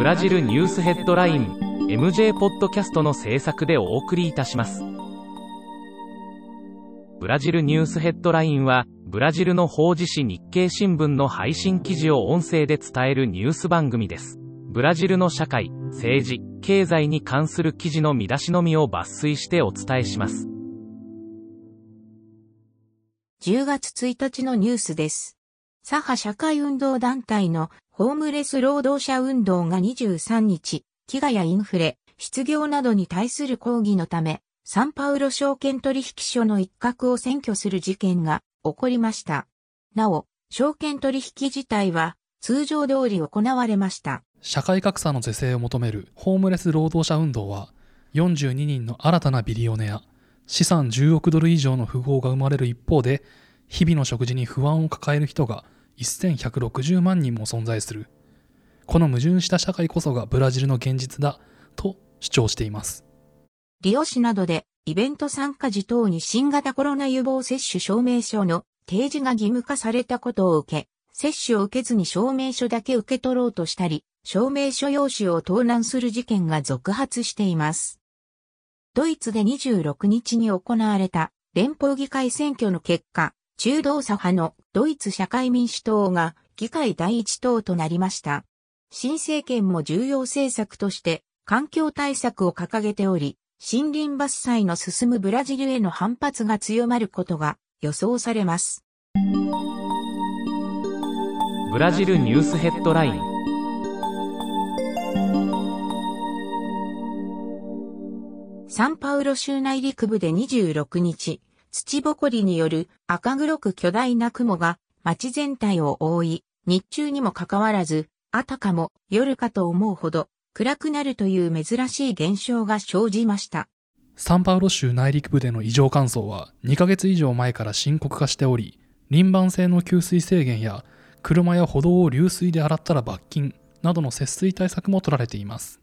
ブラジルニュースヘッドライン MJ ポッドキャストの制作でお送りいたします。ブラジルニュースヘッドラインは、ブラジルの法事紙日経新聞の配信記事を音声で伝えるニュース番組です。ブラジルの社会、政治、経済に関する記事の見出しのみを抜粋してお伝えします。10月1日のニュースです。左派社会運動団体のホームレス労働者運動が23日、飢餓やインフレ、失業などに対する抗議のため、サンパウロ証券取引所の一角を占拠する事件が起こりました。なお、証券取引自体は通常通り行われました。社会格差の是正を求めるホームレス労働者運動は、42人の新たなビリオネア、資産10億ドル以上の富豪が生まれる一方で、日々の食事に不安を抱える人が1160万人も存在する。この矛盾した社会こそがブラジルの現実だと主張しています。リオ市などでイベント参加時等に新型コロナ予防接種証明書の提示が義務化されたことを受け、接種を受けずに証明書だけ受け取ろうとしたり、証明書用紙を盗難する事件が続発しています。ドイツで26日に行われた連邦議会選挙の結果、中道左派のドイツ社会民主党が議会第一党となりました。新政権も重要政策として環境対策を掲げており、森林伐採の進むブラジルへの反発が強まることが予想されます。ブラジルニュースヘッドラインサンパウロ州内陸部で26日、土ぼこりによる赤黒く巨大な雲が街全体を覆い、日中にもかかわらず、あたかも夜かと思うほど暗くなるという珍しい現象が生じました。サンパウロ州内陸部での異常乾燥は2ヶ月以上前から深刻化しており、輪番性の給水制限や車や歩道を流水で洗ったら罰金などの節水対策も取られています。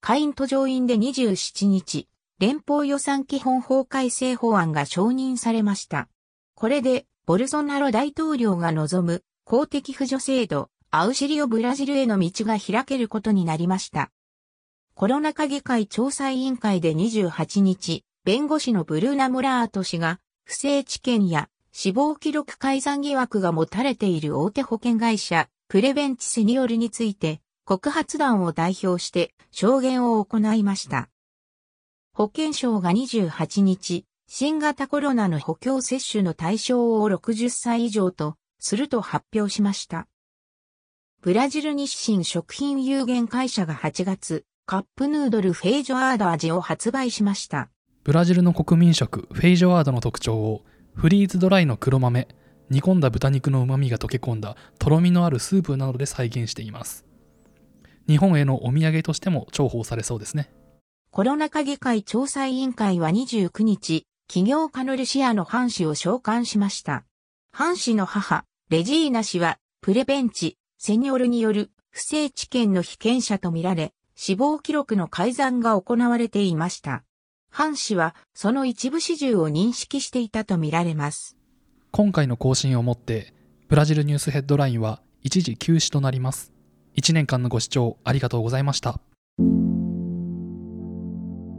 下院と上院で27日、連邦予算基本法改正法案が承認されました。これで、ボルソナロ大統領が望む公的扶助制度、アウシリオブラジルへの道が開けることになりました。コロナ禍議会調査委員会で28日、弁護士のブルーナ・モラート氏が、不正知見や死亡記録改ざん疑惑が持たれている大手保険会社、プレベンチセニオルについて、告発団を代表して証言を行いました。保健省が28日、新型コロナの補強接種の対象を60歳以上とすると発表しました。ブラジル日清食品有限会社が8月、カップヌードルフェイジョアード味を発売しました。ブラジルの国民食フェイジョアードの特徴をフリーズドライの黒豆、煮込んだ豚肉の旨味が溶け込んだとろみのあるスープなどで再現しています。日本へのお土産としても重宝されそうですね。コロナ禍議会調査委員会は29日、企業家のルシアのハン氏を召喚しました。ハン氏の母、レジーナ氏は、プレベンチ、セニョルによる不正知見の被験者とみられ、死亡記録の改ざんが行われていました。ハン氏は、その一部始終を認識していたとみられます。今回の更新をもって、ブラジルニュースヘッドラインは一時休止となります。1年間のご視聴ありがとうございました。